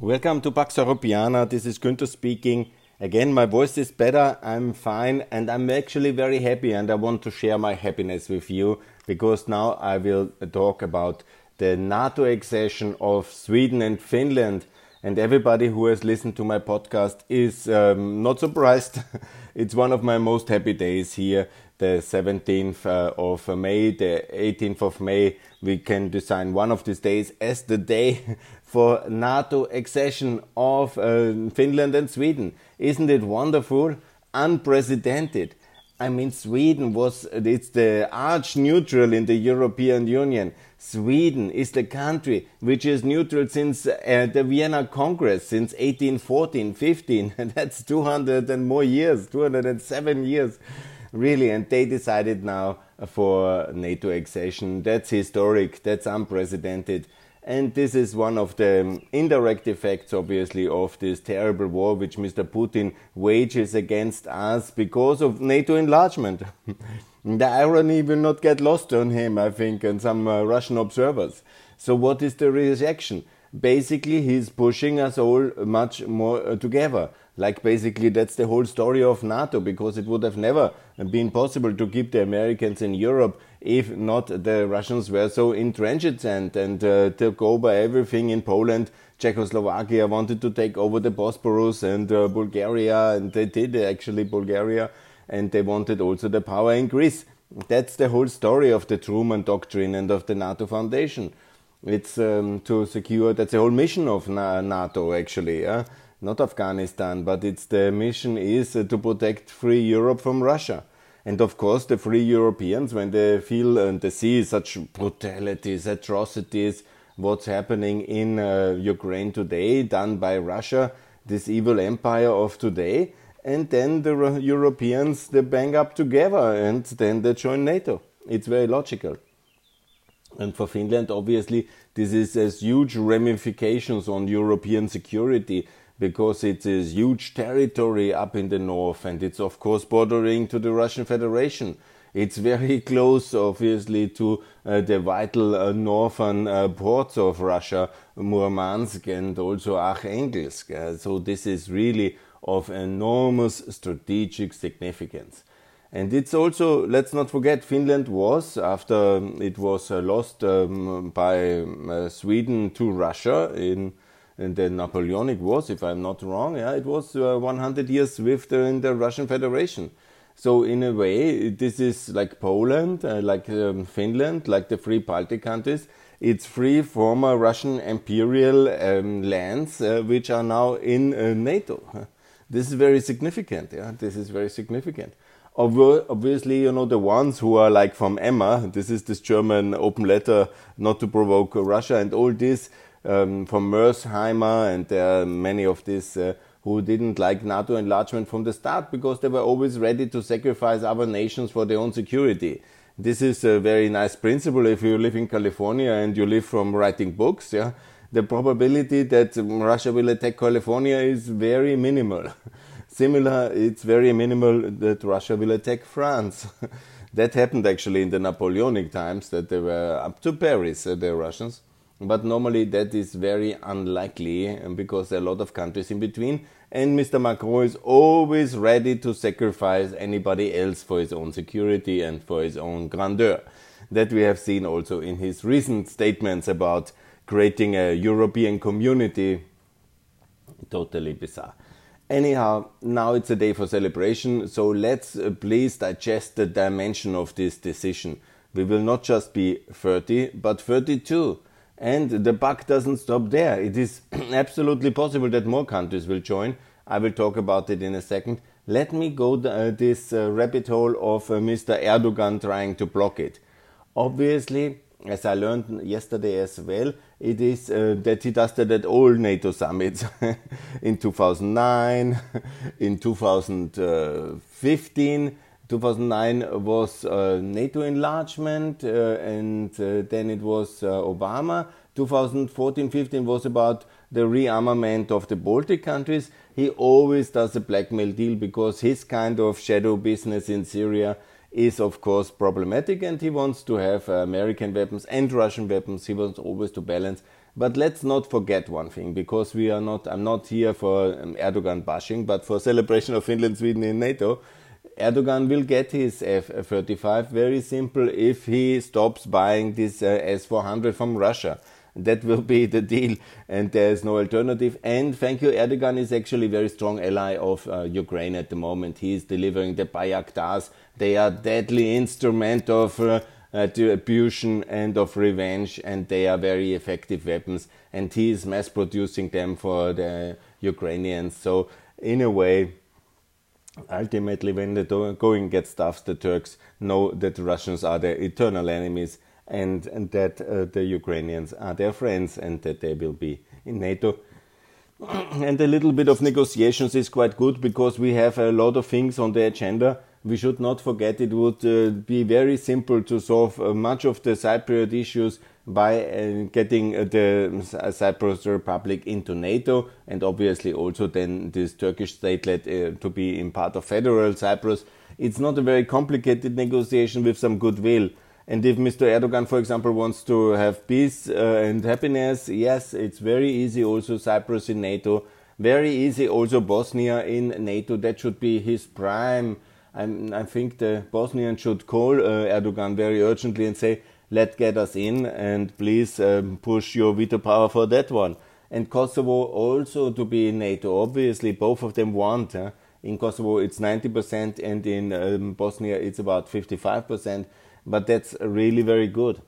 Welcome to Pax Europiana. This is Günther speaking. Again, my voice is better. I'm fine and I'm actually very happy and I want to share my happiness with you because now I will talk about the NATO accession of Sweden and Finland. And everybody who has listened to my podcast is um, not surprised. it's one of my most happy days here the 17th uh, of May, the 18th of May, we can design one of these days as the day for NATO accession of uh, Finland and Sweden. Isn't it wonderful? Unprecedented. I mean, Sweden was, it's the arch neutral in the European Union. Sweden is the country which is neutral since uh, the Vienna Congress, since 1814, 15. And that's 200 and more years, 207 years really, and they decided now for NATO accession. That's historic, that's unprecedented. And this is one of the indirect effects, obviously, of this terrible war which Mr. Putin wages against us because of NATO enlargement. the irony will not get lost on him, I think, and some uh, Russian observers. So, what is the reaction? Basically, he's pushing us all much more uh, together. Like basically that's the whole story of NATO because it would have never been possible to keep the Americans in Europe if not the Russians were so intransigent and uh, took over everything in Poland. Czechoslovakia wanted to take over the Bosporus and uh, Bulgaria and they did actually Bulgaria and they wanted also the power in Greece. That's the whole story of the Truman Doctrine and of the NATO Foundation. It's um, to secure, that's the whole mission of NATO actually. Yeah? Not Afghanistan, but it's the mission is uh, to protect free Europe from Russia. And of course, the free Europeans, when they feel and they see such brutalities, atrocities, what's happening in uh, Ukraine today, done by Russia, this evil empire of today, and then the Europeans they bang up together and then they join NATO. It's very logical. And for Finland, obviously, this is has huge ramifications on European security because it is huge territory up in the north and it's of course bordering to the Russian Federation. It's very close, obviously, to uh, the vital uh, northern uh, ports of Russia, Murmansk and also Arkhangelsk. Uh, so this is really of enormous strategic significance. And it's also, let's not forget, Finland was, after it was uh, lost um, by uh, Sweden to Russia in in the Napoleonic Wars, if I'm not wrong. Yeah, it was uh, 100 years with the, in the Russian Federation. So in a way, this is like Poland, uh, like um, Finland, like the free Baltic countries. It's free former Russian imperial um, lands uh, which are now in uh, NATO. This is very significant. Yeah, this is very significant. Obviously, you know the ones who are like from Emma. This is this German open letter not to provoke Russia and all this um, from Mearsheimer, and there are many of these uh, who didn't like NATO enlargement from the start because they were always ready to sacrifice other nations for their own security. This is a very nice principle if you live in California and you live from writing books. Yeah, the probability that Russia will attack California is very minimal. Similar, it's very minimal that Russia will attack France. that happened actually in the Napoleonic times that they were up to Paris, uh, the Russians but normally that is very unlikely because there are a lot of countries in between and Mr. Macron is always ready to sacrifice anybody else for his own security and for his own grandeur. That we have seen also in his recent statements about creating a European community. Totally bizarre. Anyhow, now it's a day for celebration, so let's uh, please digest the dimension of this decision. We will not just be 30, but 32 and the buck doesn't stop there. It is absolutely possible that more countries will join. I will talk about it in a second. Let me go uh, this uh, rabbit hole of uh, Mr. Erdogan trying to block it. Obviously, as I learned yesterday as well, it is uh, that he does that at all NATO summits in 2009, in 2015 2009 was uh, NATO enlargement, uh, and uh, then it was uh, Obama. 2014-15 was about the rearmament of the Baltic countries. He always does a blackmail deal because his kind of shadow business in Syria is of course problematic, and he wants to have American weapons and Russian weapons. He wants always to balance But let's not forget one thing, because we are not. I'm not here for um, Erdogan bashing, but for celebration of Finland, Sweden in NATO. Erdogan will get his F-35 very simple if he stops buying this uh, S-400 from Russia. That will be the deal, and there is no alternative. And thank you, Erdogan is actually a very strong ally of uh, Ukraine at the moment. He is delivering the Bayraktars. They are deadly instrument of uh, attribution and of revenge, and they are very effective weapons. And he is mass producing them for the Ukrainians. So in a way, ultimately, when the going gets tough, the Turks know that the Russians are their eternal enemies and, and that uh, the Ukrainians are their friends and that they will be in NATO. and a little bit of negotiations is quite good because we have a lot of things on the agenda. We should not forget it would uh, be very simple to solve uh, much of the Cypriot issues by uh, getting uh, the uh, Cyprus Republic into NATO and obviously also then this Turkish statelet to be in part of federal Cyprus. It's not a very complicated negotiation with some goodwill. And if Mr. Erdogan, for example, wants to have peace uh, and happiness, yes, it's very easy. Also, Cyprus in NATO, very easy. Also, Bosnia in NATO. That should be his prime. I'm, i think the Bosnians should call uh, Erdogan very urgently and say, "Let get us in, and please um, push your veto power for that one." And Kosovo also to be in NATO. Obviously, both of them want. Huh? In Kosovo, it's 90%, and in um, Bosnia, it's about 55% but that's really very good.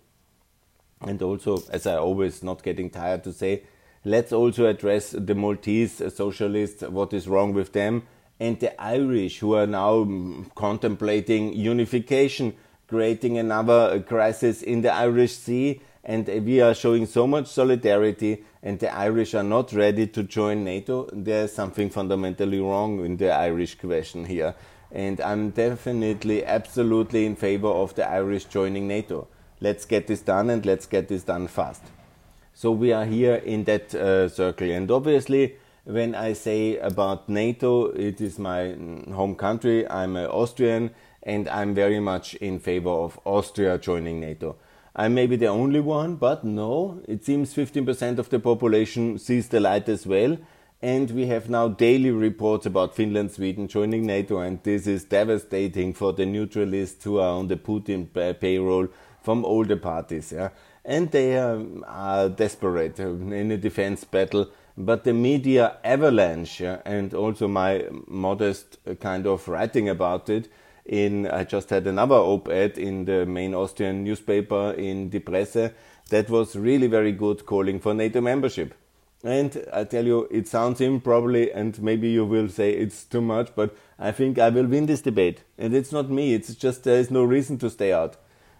And also, as I always not getting tired to say, let's also address the Maltese socialists, what is wrong with them, and the Irish who are now contemplating unification, creating another crisis in the Irish Sea. And we are showing so much solidarity, and the Irish are not ready to join NATO. There's something fundamentally wrong in the Irish question here and I'm definitely, absolutely in favor of the Irish joining NATO. Let's get this done and let's get this done fast. So we are here in that uh, circle, and obviously, when I say about NATO, it is my home country. I'm an Austrian, and I'm very much in favor of Austria joining NATO. I may be the only one, but no, it seems 15% of the population sees the light as well and we have now daily reports about Finland, Sweden joining NATO, and this is devastating for the neutralists who are on the Putin payroll from all the parties. Yeah? And they um, are desperate uh, in a defense battle. But the media avalanche, yeah, and also my modest uh, kind of writing about it, in I just had another op-ed in the main Austrian newspaper in Die Presse that was really very good calling for NATO membership. And I tell you, it sounds improbably, and maybe you will say it's too much, but I think I will win this debate. And it's not me, it's just there is no reason to stay out.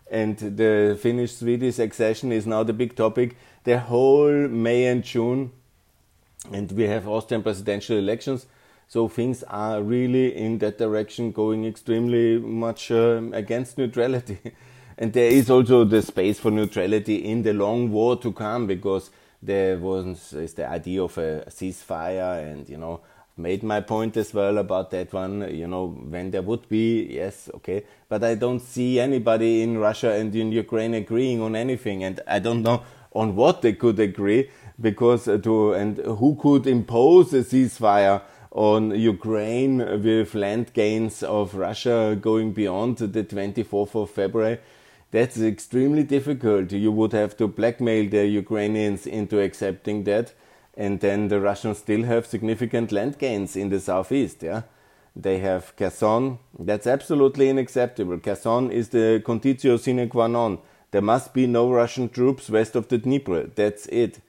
And the Finnish Swedish accession is now the big topic. The whole May and June, and we have Austrian presidential elections. So things are really in that direction, going extremely much uh, against neutrality. and there is also the space for neutrality in the long war to come because there was is the idea of a ceasefire, and you know, made my point as well about that one. You know, when there would be, yes, okay, but I don't see anybody in Russia and in Ukraine agreeing on anything, and I don't know on what they could agree because uh, to and who could impose a ceasefire on Ukraine with land gains of Russia going beyond the 24th of February that's extremely difficult. You would have to blackmail the Ukrainians into accepting that, and then the Russians still have significant land gains in the southeast. Yeah, they have Kherson. That's absolutely unacceptable. Kherson is the conditio sine qua non. There must be no Russian troops west of the Dnieper. That's it.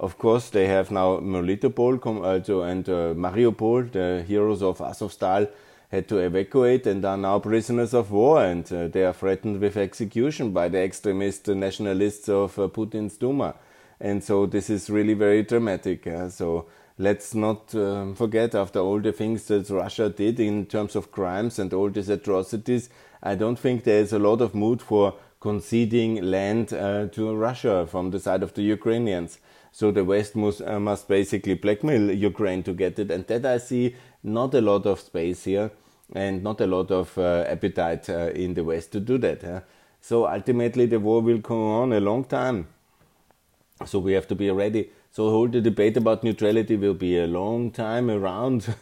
Of course, they have now Melitopol also, and uh, Mariupol, the heroes of Azovstal had to evacuate and are now prisoners of war and uh, they are threatened with execution by the extremist nationalists of uh, Putin's Duma. And so this is really very dramatic. So let's not um, forget after all the things that Russia did in terms of crimes and all these atrocities, I don't think there is a lot of mood for conceding land uh, to Russia from the side of the Ukrainians. So the West must, uh, must basically blackmail Ukraine to get it, and that I see not a lot of space here and not a lot of uh, appetite uh, in the West to do that. So ultimately, the war will go on a long time. So we have to be ready. So whole the debate about neutrality will be a long time around.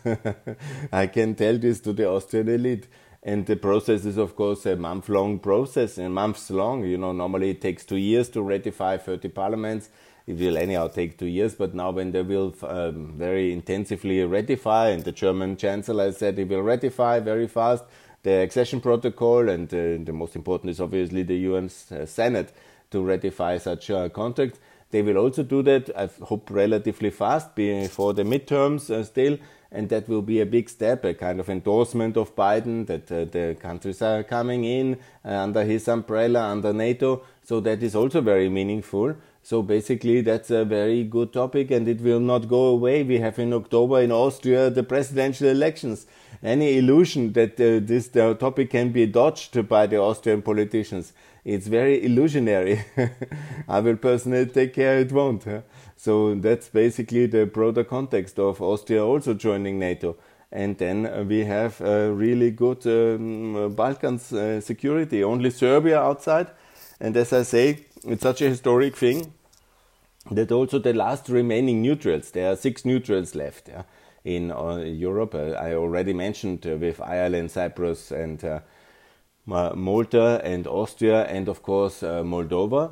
I can tell this to the Austrian elite. And the process is, of course, a month long process, and months long. You know, normally it takes two years to ratify 30 parliaments. It will anyhow take two years, but now when they will um, very intensively ratify, and the German Chancellor said he will ratify very fast the accession protocol, and uh, the most important is obviously the UN uh, Senate to ratify such a contract. They will also do that, I hope, relatively fast before the midterms uh, still and that will be a big step, a kind of endorsement of Biden that uh, the countries are coming in uh, under his umbrella, under NATO. So that is also very meaningful. So basically, that's a very good topic, and it will not go away. We have in October in Austria the presidential elections. Any illusion that uh, this topic can be dodged by the Austrian politicians, it's very illusionary. I will personally take care it won't. Huh? So that's basically the broader context of Austria also joining NATO. And then we have a really good um, Balkans uh, security, only Serbia outside. And as I say, it's such a historic thing that also the last remaining neutrals, there are six neutrals left yeah, in uh, Europe. Uh, I already mentioned uh, with Ireland, Cyprus, and uh, Malta, and Austria, and of course uh, Moldova.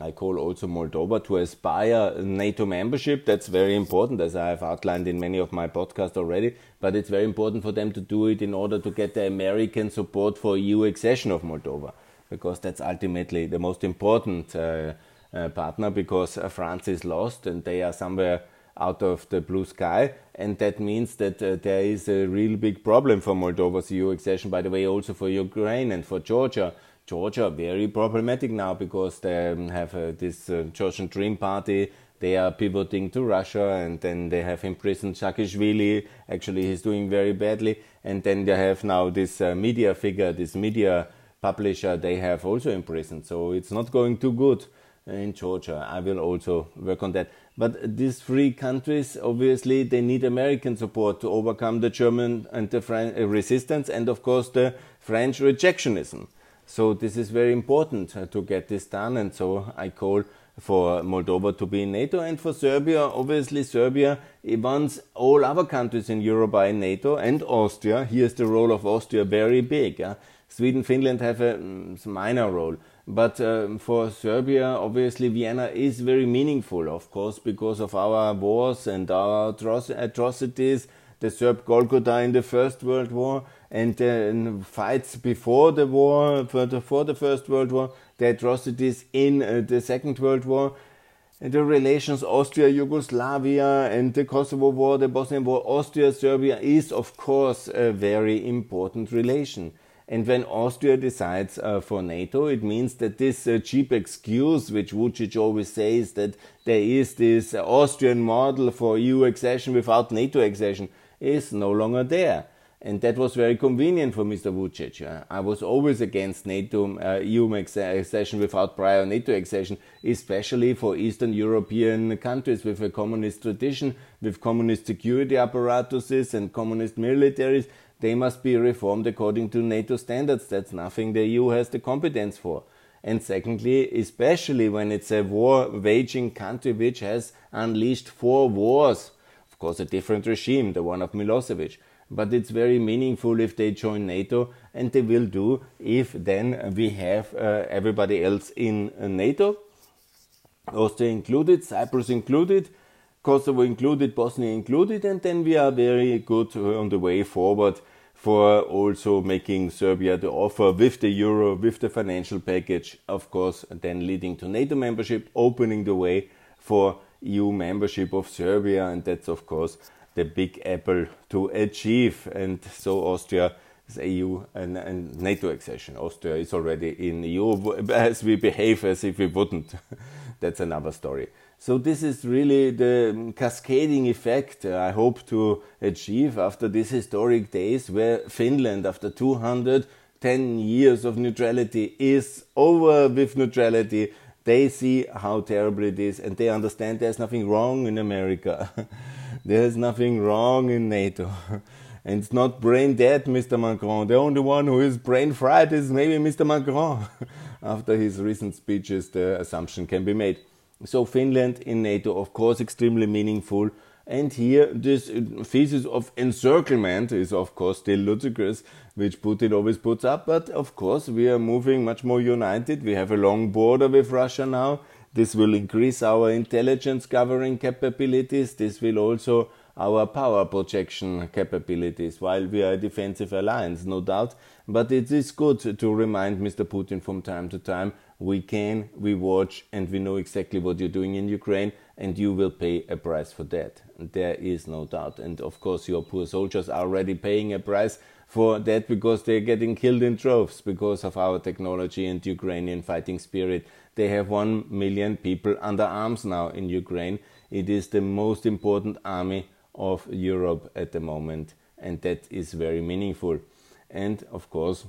I call also Moldova to aspire NATO membership. That's very important, as I have outlined in many of my podcasts already. But it's very important for them to do it in order to get the American support for EU accession of Moldova, because that's ultimately the most important uh, partner. Because uh, France is lost and they are somewhere out of the blue sky, and that means that uh, there is a real big problem for Moldova's EU accession. By the way, also for Ukraine and for Georgia Georgia very problematic now because they um, have uh, this uh, Georgian Dream Party. They are pivoting to Russia, and then they have imprisoned Saakashvili. Actually, he's doing very badly. And then they have now this uh, media figure, this media publisher. They have also imprisoned. So it's not going too good in Georgia. I will also work on that. But these three countries, obviously, they need American support to overcome the German and the French uh, resistance, and of course the French rejectionism. So this is very important uh, to get this done, and so I call for Moldova to be in NATO, and for Serbia, obviously Serbia wants all other countries in Europe are in NATO, and Austria. Here's the role of Austria very big. Sweden, Finland have a mm, minor role. But um, for Serbia, obviously, Vienna is very meaningful, of course, because of our wars and our atrocities, the Serb Golgotha in the First World War, and then fights before the war, the, for the First World War, the atrocities in uh, the Second World War, and the relations Austria, Yugoslavia, and the Kosovo War, the Bosnian War, Austria, Serbia is of course a very important relation. And when Austria decides uh, for NATO, it means that this uh, cheap excuse, which Vucic always says, that there is this Austrian model for EU accession without NATO accession, is no longer there. And that was very convenient for Mr. Vucic. Uh, I was always against NATO uh, EU accession without prior NATO accession, especially for Eastern European countries with a communist tradition, with communist security apparatuses and communist militaries. They must be reformed according to NATO standards. That's nothing the EU has the competence for. And secondly, especially when it's a war waging country which has unleashed four wars, of course, a different regime, the one of Milosevic but it's very meaningful if they join NATO, and they will do if then we have uh, everybody else in uh, NATO, Austria included, Cyprus included, Kosovo included, Bosnia included, and then we are very good on the way forward for also making Serbia the offer with the euro, with the financial package, of course, then leading to NATO membership, opening the way for EU membership of Serbia, and that's of course the big apple to achieve. And so Austria is EU and, and NATO accession. Austria is already in EU as we behave as if we wouldn't. That's another story. So this is really the um, cascading effect uh, I hope to achieve after these historic days where Finland, after 210 years of neutrality, is over with neutrality. They see how terrible it is and they understand there's nothing wrong in America. There's nothing wrong in NATO. and it's not brain dead, Mr. Macron. The only one who is brain fried is maybe Mr. Macron. After his recent speeches, the assumption can be made. So Finland in NATO, of course, extremely meaningful. And here, this uh, thesis of encirclement is, of course, still ludicrous, which Putin always puts up. But of course, we are moving much more united. We have a long border with Russia now. This will increase our intelligence gathering capabilities. This will also our power projection capabilities while we are a defensive alliance, no doubt. But it is good to remind Mr. Putin from time to time we can, we watch, and we know exactly what you're doing in Ukraine, and you will pay a price for that. There is no doubt. And of course, your poor soldiers are already paying a price for that because they're getting killed in droves because of our technology and Ukrainian fighting spirit. They have one million people under arms now in Ukraine. It is the most important army of Europe at the moment, and that is very meaningful. And of course,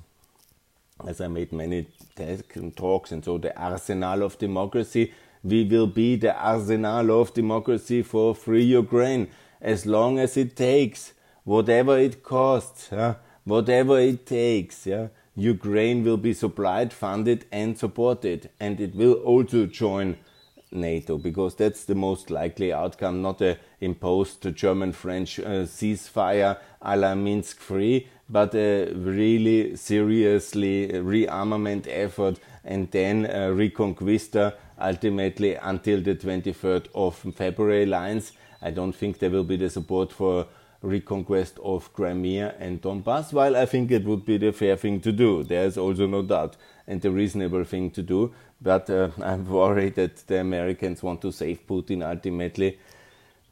as I made many talks, and so the arsenal of democracy, we will be the arsenal of democracy for free Ukraine as long as it takes, whatever it costs, whatever it takes. Yeah? Ukraine will be supplied, funded, and supported, and it will also join NATO because that's the most likely outcome, not a imposed German-French uh, ceasefire a la Minsk free, but a really seriously rearmament effort and then a reconquista ultimately until the 23rd of February lines. I don't think there will be the support for reconquest of Crimea and Donbass, while I think it would be the fair thing to do. There is also no doubt and the reasonable thing to do. But uh, I'm worried that the Americans want to save Putin ultimately.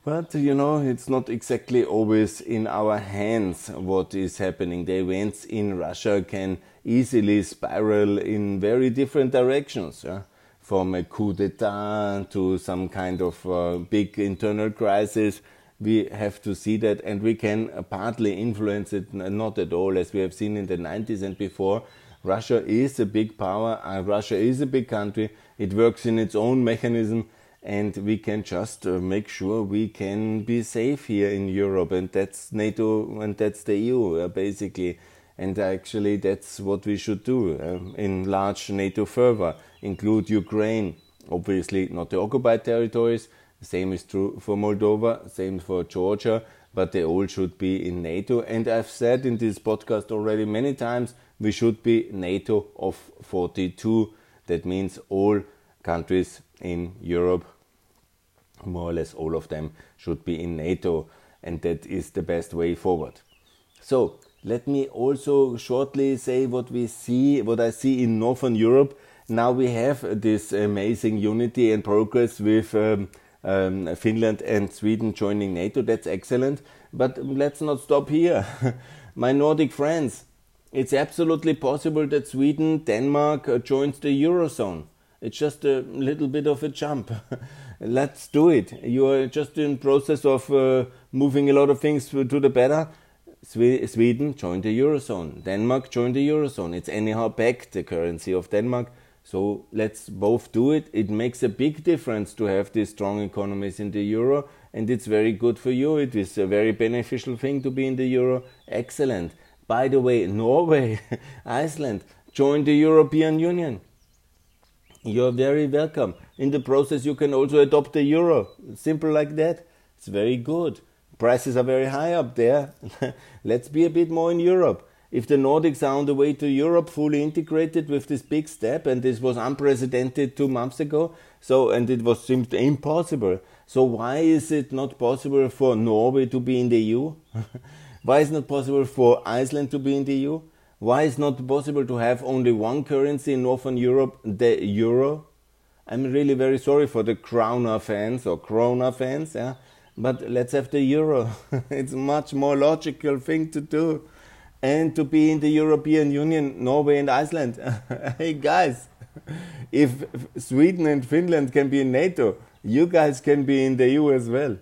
But you know, it's not exactly always in our hands what is happening. The events in Russia can easily spiral in very different directions. Yeah? From a coup d'etat to some kind of uh, big internal crisis we have to see that and we can partly influence it not at all as we have seen in the 90s and before russia is a big power uh, russia is a big country. It works in its own mechanism and we can just uh, make sure we can be safe here in europe and that's nato and that's the eu uh, basically. And actually that's what we should do um, enlarge nato further include ukraine obviously not the occupied territories. Same is true for Moldova, same for Georgia, but they all should be in NATO. And I've said in this podcast already many times we should be NATO of 42. That means all countries in Europe, more or less all of them, should be in NATO, and that is the best way forward. So, let me also shortly say what we see, what I see in Northern Europe. Now we have this amazing unity and progress with. Um, um, Finland and Sweden joining NATO. That's excellent. But let's not stop here. My Nordic friends, it's absolutely possible that Sweden, Denmark uh, joins the Eurozone. It's just a little bit of a jump. let's do it. You are just in process of uh, moving a lot of things to the better. Sweden joined the Eurozone. Denmark joined the Eurozone. It's anyhow back the currency of Denmark so let's both do it. It makes a big difference to have these strong economies in the euro, and it's very good for you. It is a very beneficial thing to be in the euro. Excellent. By the way, Norway, Iceland, join the European Union. You're very welcome. In the process, you can also adopt the euro. Simple like that. It's very good. Prices are very high up there. Let's be a bit more in Europe if the Nordics are on the way to Europe fully integrated with this big step, and this was unprecedented two months ago, so and it was seemed impossible. So why is it not possible for Norway to be in the EU? why is it not possible for Iceland to be in the EU? Why is it not possible to have only one currency in Northern Europe, the euro? I'm really very sorry for the Krona fans or Krona fans, yeah. But let's have the euro. it's a much more logical thing to do and to be in the European Union, Norway and Iceland. hey guys, if Sweden and Finland can be in NATO, you guys can be in the EU as well.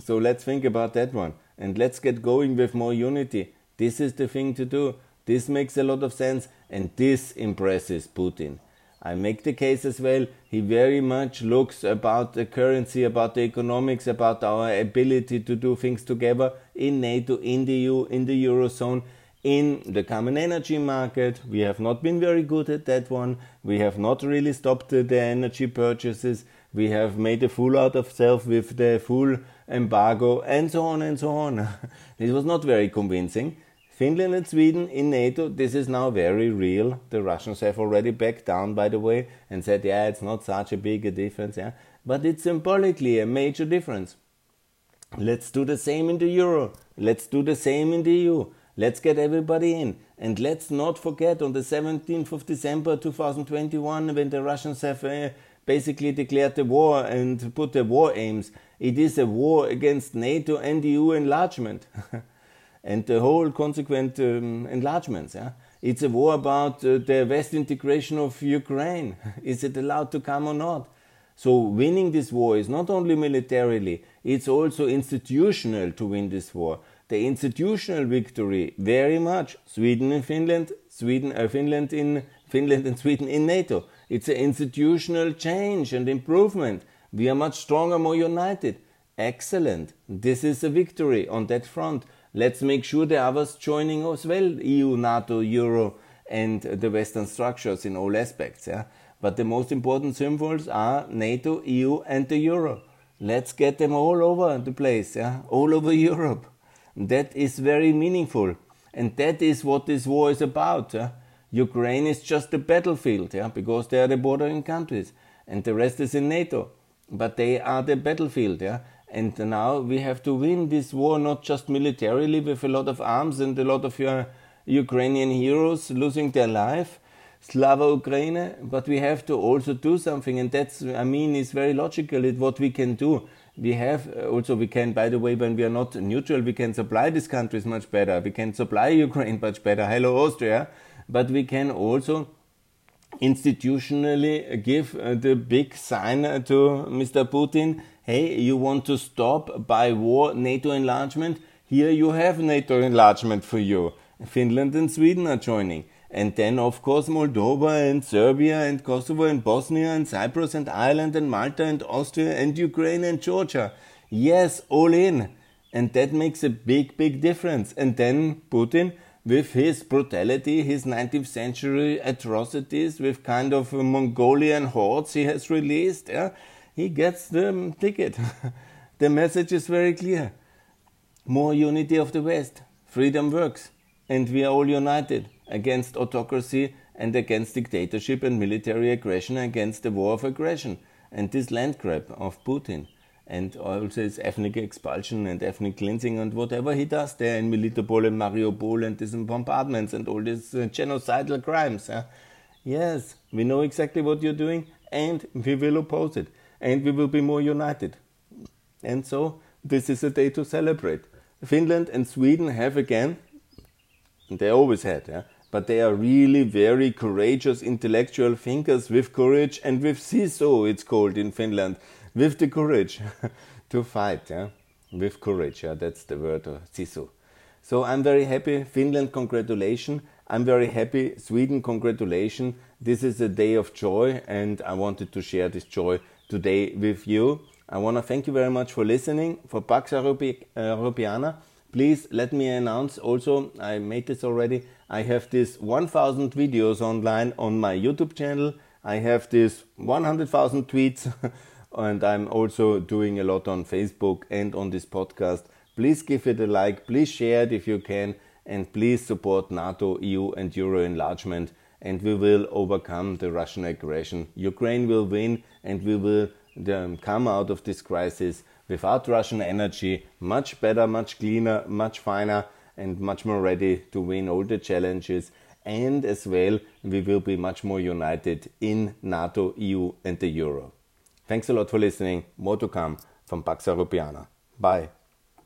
So let's think about that one and let's get going with more unity. This is the thing to do. This makes a lot of sense and this impresses Putin. I make the case as well. He very much looks about the currency, about the economics, about our ability to do things together in NATO, in the EU, in the Eurozone in the common energy market. We have not been very good at that one. We have not really stopped the energy purchases We have made a fool out of self with the full embargo and so on and so on. this was not very convincing. Finland and Sweden in NATO, this is now very real. The Russians have already backed down, by the way, and said, yeah, it's not such a big a difference, yeah. But it's symbolically a major difference. Let's do the same in the euro. Let's do the same in the EU. Let's get everybody in. And let's not forget on the 17th of December 2021, when the Russians have uh, basically declared the war and put the war aims, it is a war against NATO and EU enlargement. and the whole consequent um, enlargements. Yeah? It's a war about uh, the West integration of Ukraine. is it allowed to come or not? So winning this war is not only militarily, it's also institutional to win this war. The institutional victory, very much Sweden and Finland, Sweden, uh, Finland in Finland and Sweden in NATO. It's an institutional change and improvement. We are much stronger, more united. Excellent. This is a victory on that front. Let's make sure the others joining as well, EU, NATO, Euro, and the Western structures in all aspects. Yeah? But the most important symbols are NATO, EU, and the Euro. Let's get them all over the place, yeah? all over Europe. That is very meaningful. And that is what this war is about. Yeah? Ukraine is just a battlefield, yeah? because they are the bordering countries, and the rest is in NATO. But they are the battlefield, yeah? And now we have to win this war not just militarily with a lot of arms and a lot of uh, Ukrainian heroes losing their life, Slava Ukraine, but we have to also do something, and that's I mean is very logical. It's what we can do. We have uh, also we can, by the way, when we are not neutral, we can supply these countries much better. We can supply Ukraine much better. Hello Austria, but we can also institutionally give uh, the big sign to Mr. Putin hey, you want to stop by war NATO enlargement? Here you have NATO enlargement for you. Finland and Sweden are joining. And then, of course, Moldova and Serbia and Kosovo and Bosnia and Cyprus and Ireland and Malta and Austria and Ukraine and Georgia. Yes, all in. And that makes a big, big difference. And then Putin, with his brutality, his 19th century atrocities, with kind of uh, Mongolian hordes he has released, yeah, he gets the um, ticket. the message is very clear. More unity of the West. Freedom works. And we are all united against autocracy and against dictatorship and military aggression, against the war of aggression and this land grab of Putin. And also his ethnic expulsion and ethnic cleansing and whatever he does there in Melitopol and Mariupol and these bombardments and all these uh, genocidal crimes. Yes, we know exactly what you're doing and we will oppose it and we will be more united. And so this is a day to celebrate. Finland and Sweden have again, they always had, yeah, but they are really very courageous intellectual thinkers with courage and with sisu, it's called in Finland, with the courage to fight, yeah, with courage, yeah, that's the word, uh, sisu. So I'm very happy, Finland, congratulations. I'm very happy, Sweden, congratulations. This is a day of joy, and I wanted to share this joy today with you. I want to thank you very much for listening. For Pax Europiana, please let me announce also, I made this already, I have this 1000 videos online on my YouTube channel. I have this 100,000 tweets and I'm also doing a lot on Facebook and on this podcast. Please give it a like, please share it if you can, and please support NATO, EU, and Euro enlargement and we will overcome the Russian aggression. Ukraine will win and we will um, come out of this crisis without Russian energy, much better, much cleaner, much finer, and much more ready to win all the challenges. And as well, we will be much more united in NATO, EU, and the Euro. Thanks a lot for listening. More to come from Pax Europiana. Bye.